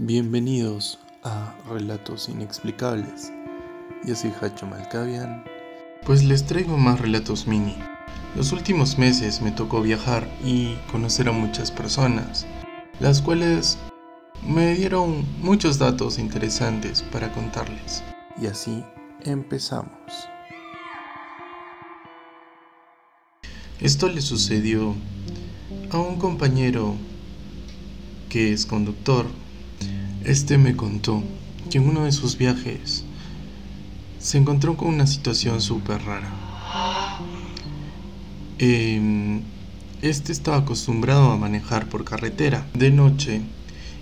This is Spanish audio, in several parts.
Bienvenidos a Relatos Inexplicables. Yo soy Hacho Malkavian, pues les traigo más relatos mini. Los últimos meses me tocó viajar y conocer a muchas personas, las cuales me dieron muchos datos interesantes para contarles. Y así empezamos. Esto le sucedió a un compañero que es conductor este me contó que en uno de sus viajes se encontró con una situación súper rara. Em, este estaba acostumbrado a manejar por carretera de noche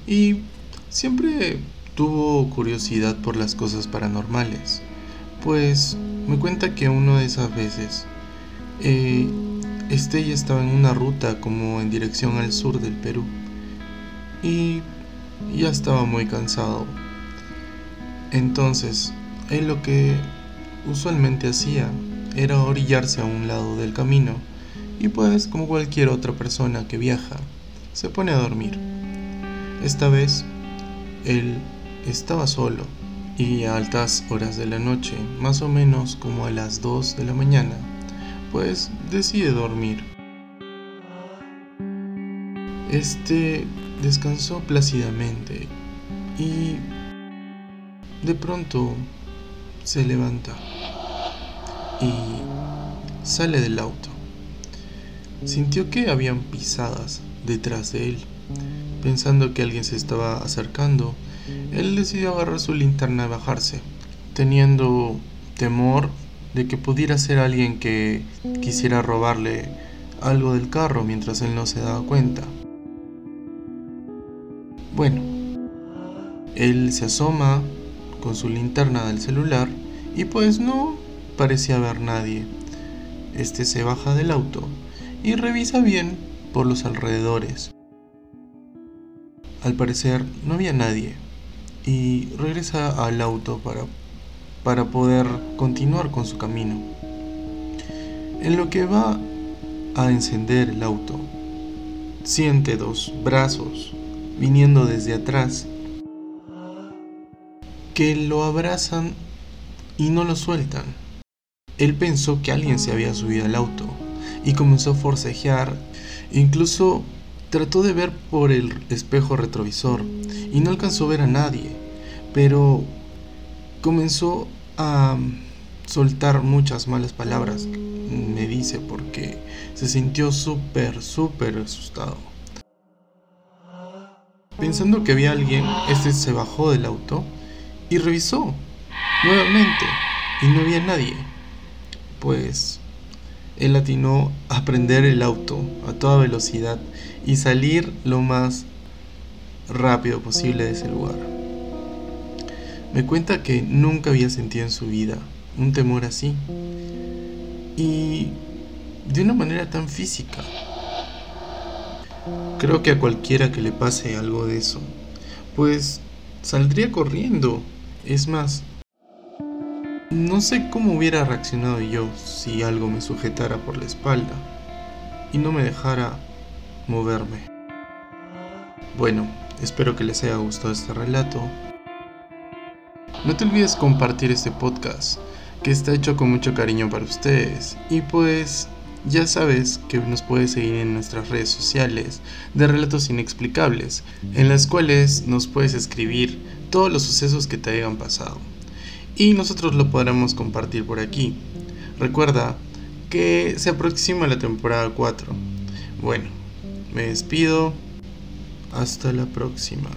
y siempre tuvo curiosidad por las cosas paranormales. Pues me cuenta que una de esas veces eh, este ya estaba en una ruta como en dirección al sur del Perú ya estaba muy cansado. Entonces, él lo que usualmente hacía era orillarse a un lado del camino y pues como cualquier otra persona que viaja, se pone a dormir. Esta vez, él estaba solo y a altas horas de la noche, más o menos como a las 2 de la mañana, pues decide dormir. Este descansó plácidamente y de pronto se levanta y sale del auto. Sintió que habían pisadas detrás de él. Pensando que alguien se estaba acercando, él decidió agarrar su linterna y bajarse, teniendo temor de que pudiera ser alguien que quisiera robarle algo del carro mientras él no se daba cuenta. Bueno, él se asoma con su linterna del celular y pues no parecía haber nadie. Este se baja del auto y revisa bien por los alrededores. Al parecer no había nadie y regresa al auto para, para poder continuar con su camino. En lo que va a encender el auto, siente dos brazos viniendo desde atrás, que lo abrazan y no lo sueltan. Él pensó que alguien se había subido al auto y comenzó a forcejear, incluso trató de ver por el espejo retrovisor y no alcanzó a ver a nadie, pero comenzó a soltar muchas malas palabras, me dice, porque se sintió súper, súper asustado. Pensando que había alguien, este se bajó del auto y revisó nuevamente y no había nadie. Pues él atinó a prender el auto a toda velocidad y salir lo más rápido posible de ese lugar. Me cuenta que nunca había sentido en su vida un temor así y de una manera tan física. Creo que a cualquiera que le pase algo de eso, pues saldría corriendo. Es más, no sé cómo hubiera reaccionado yo si algo me sujetara por la espalda y no me dejara moverme. Bueno, espero que les haya gustado este relato. No te olvides compartir este podcast, que está hecho con mucho cariño para ustedes. Y pues ya sabes que nos puedes seguir en nuestras redes sociales de Relatos Inexplicables, en las cuales nos puedes escribir todos los sucesos que te hayan pasado. Y nosotros lo podremos compartir por aquí. Recuerda que se aproxima la temporada 4. Bueno, me despido. Hasta la próxima.